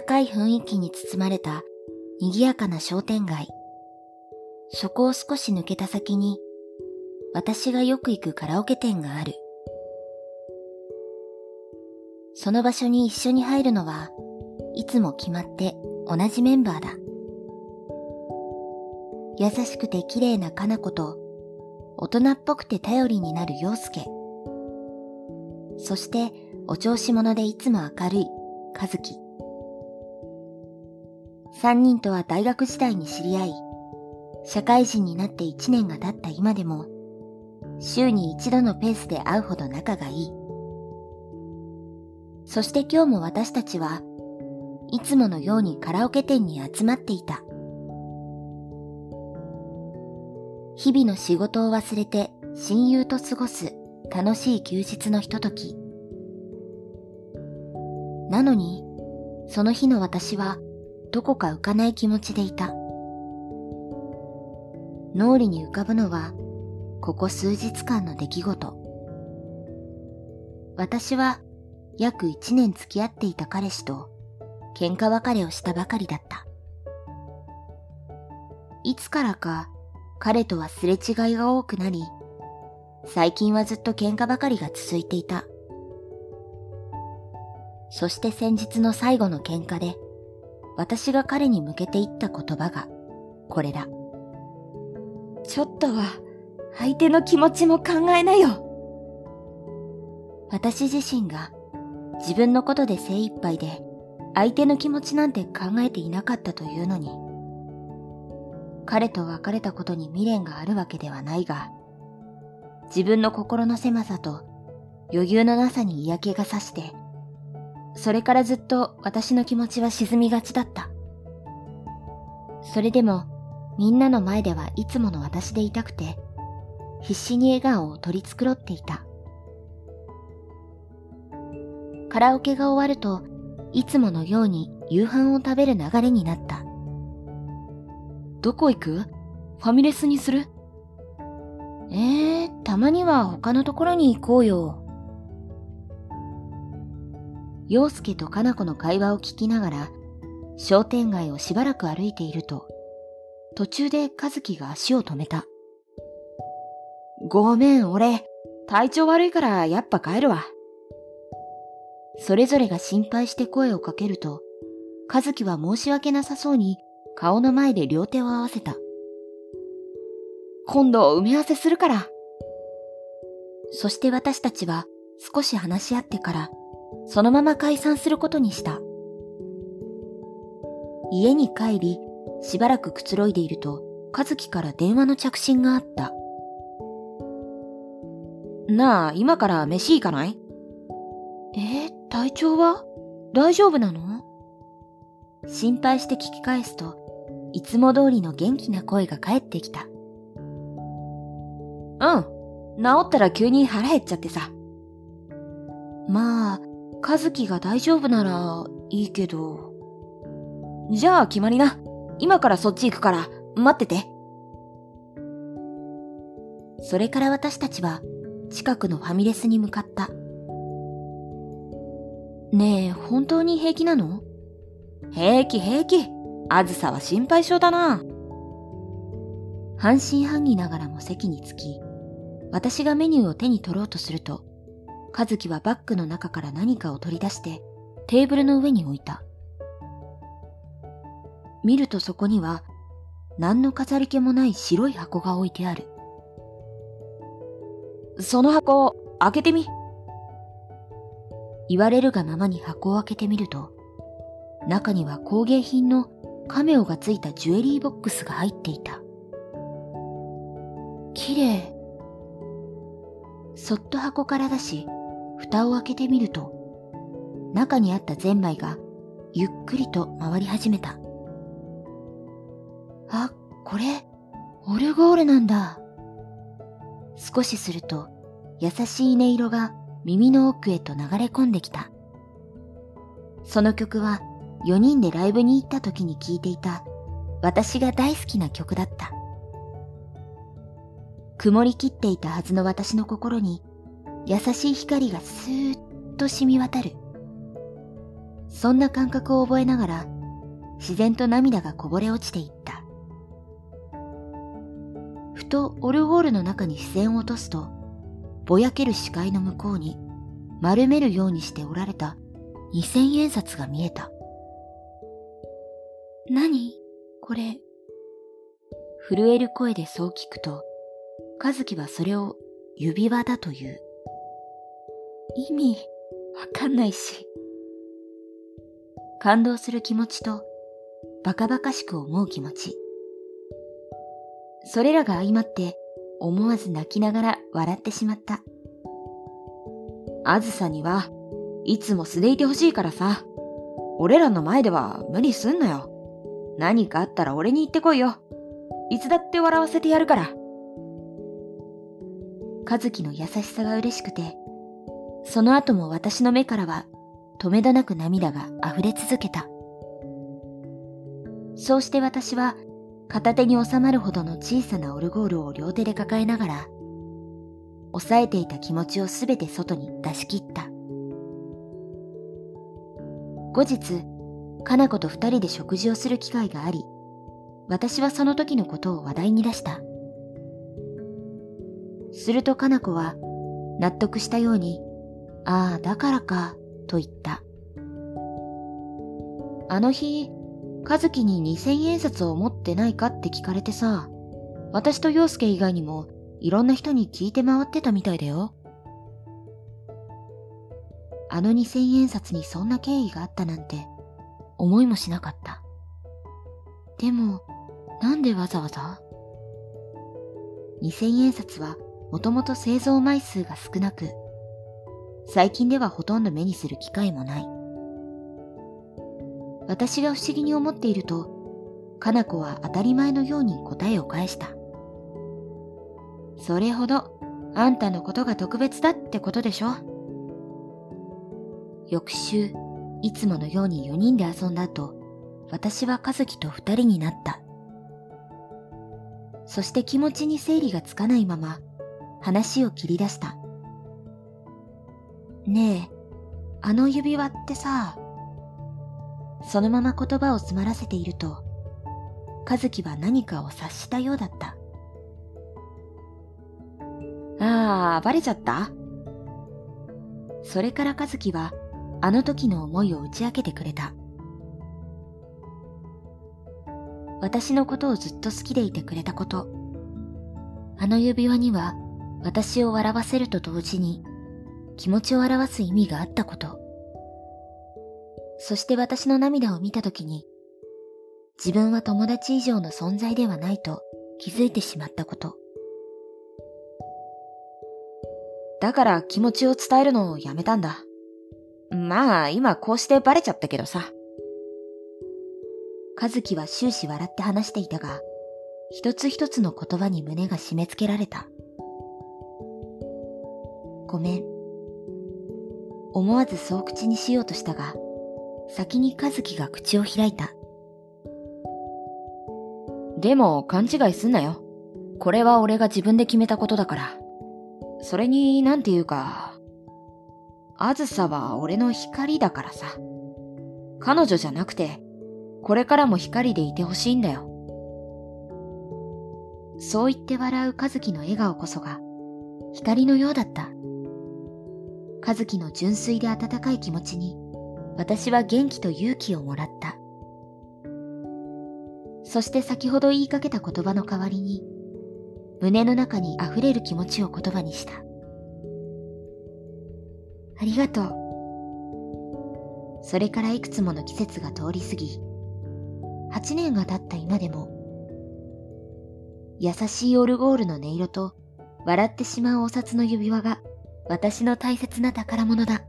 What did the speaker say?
かい雰囲気に包まれた賑やかな商店街。そこを少し抜けた先に、私がよく行くカラオケ店がある。その場所に一緒に入るのは、いつも決まって同じメンバーだ。優しくて綺麗なかな子と、大人っぽくて頼りになる陽介。そして、お調子者でいつも明るい和樹。三人とは大学時代に知り合い、社会人になって一年が経った今でも、週に一度のペースで会うほど仲がいい。そして今日も私たちはいつものようにカラオケ店に集まっていた。日々の仕事を忘れて親友と過ごす楽しい休日のひととき。なのに、その日の私はどこか浮かない気持ちでいた。脳裏に浮かぶのは、ここ数日間の出来事。私は約一年付き合っていた彼氏と喧嘩別れをしたばかりだった。いつからか彼とはすれ違いが多くなり、最近はずっと喧嘩ばかりが続いていた。そして先日の最後の喧嘩で、私が彼に向けて言った言葉が、これだ。ちょっとは、相手の気持ちも考えなよ。私自身が自分のことで精一杯で相手の気持ちなんて考えていなかったというのに、彼と別れたことに未練があるわけではないが、自分の心の狭さと余裕のなさに嫌気がさして、それからずっと私の気持ちは沈みがちだった。それでも、みんなの前ではいつもの私でいたくて、必死に笑顔を取り繕っていた。カラオケが終わると、いつものように夕飯を食べる流れになった。どこ行く？ファミレスにする？えー、たまには他のところに行こうよ。陽介とかな子の会話を聞きながら、商店街をしばらく歩いていると、途中で和樹が足を止めた。ごめん、俺、体調悪いからやっぱ帰るわ。それぞれが心配して声をかけると、和樹は申し訳なさそうに顔の前で両手を合わせた。今度埋め合わせするから。そして私たちは少し話し合ってからそのまま解散することにした。家に帰り、しばらくくつろいでいると、和樹から電話の着信があった。なあ、今から飯行かない？えー、体調は？大丈夫なの？心配して聞き返すと、いつも通りの元気な声が返ってきた。うん。治ったら急に腹減っちゃってさ。まあ、和樹が大丈夫ならいいけど。じゃあ決まりな。今からそっち行くから待ってて。それから私たちは近くのファミレスに向かった。ねえ、本当に平気なの？平気平気。あずさは心配性だな。半信半疑ながらも席に着き、私がメニューを手に取ろうとすると、和樹はバッグの中から何かを取り出してテーブルの上に置いた。見るとそこには何の飾り気もない白い箱が置いてある。その箱を、開けてみ。言われるがままに箱を開けてみると、中には工芸品のカメオがついたジュエリーボックスが入っていた。綺麗。そっと箱から出し、蓋を開けてみると、中にあったゼンマイがゆっくりと回り始めた。あ、これ、オルゴールなんだ。少しすると、優しい音色が耳の奥へと流れ込んできた。その曲は4人でライブに行った時に聴いていた私が大好きな曲だった。曇りきっていたはずの私の心に優しい光がスーッと染み渡る。そんな感覚を覚えながら、自然と涙がこぼれ落ちていった。ふとオルゴールの中に視線を落とすと、ぼやける視界の向こうに丸めるようにしておられた二千円札が見えた。何？これ。震える声でそう聞くと、和樹はそれを指輪だという。意味、わかんないし。感動する気持ちと、バカバカしく思う気持ち。それらが相まって、思わず泣きながら笑ってしまった。あずさには、いつも素でいてほしいからさ。俺らの前では無理すんなよ。何かあったら俺に言ってこいよ。いつだって笑わせてやるから。和樹の優しさが嬉しくて、その後も私の目からは止めどなく涙が溢れ続けた。そうして私は片手に収まるほどの小さなオルゴールを両手で抱えながら、抑えていた気持ちをすべて外に出し切った。後日、かな子と二人で食事をする機会があり、私はその時のことを話題に出した。するとかな子は納得したように、ああ、だからか、と言った。あの日、和樹に二千円札を持ってないかって聞かれてさ、私と陽介以外にもいろんな人に聞いて回ってたみたいだよ。あの二千円札にそんな経緯があったなんて思いもしなかった。でも、なんでわざわざ？二千円札はもともと製造枚数が少なく、最近ではほとんど目にする機会もない。私が不思議に思っていると、かな子は当たり前のように答えを返した。それほど、あんたのことが特別だってことでしょ翌週、いつものように4人で遊んだ後、私は和樹と2人になった。そして気持ちに整理がつかないまま、話を切り出した。ねえ、あの指輪ってさ、そのまま言葉を詰まらせていると、和樹は何かを察したようだった。ああ、バレちゃった？それから和樹は、あの時の思いを打ち明けてくれた。私のことをずっと好きでいてくれたこと。あの指輪には私を笑わせると同時に気持ちを表す意味があったこと。そして私の涙を見た時に自分は友達以上の存在ではないと気づいてしまったこと。だから気持ちを伝えるのをやめたんだ。まあ今こうしてバレちゃったけどさ。和樹は終始笑って話していたが、一つ一つの言葉に胸が締め付けられた。ごめん。思わずそう口にしようとしたが、先に和樹が口を開いた。でも勘違いすんなよ。これは俺が自分で決めたことだから。それに、なんていうか、あずさは俺の光だからさ。彼女じゃなくて、これからも光でいてほしいんだよ。そう言って笑う和樹の笑顔こそが、光のようだった。和樹の純粋で温かい気持ちに、私は元気と勇気をもらった。そして先ほど言いかけた言葉の代わりに、胸の中に溢れる気持ちを言葉にした。ありがとう。それからいくつもの季節が通り過ぎ、8年が経った今でも、優しいオルゴールの音色と笑ってしまうお札の指輪が私の大切な宝物だ。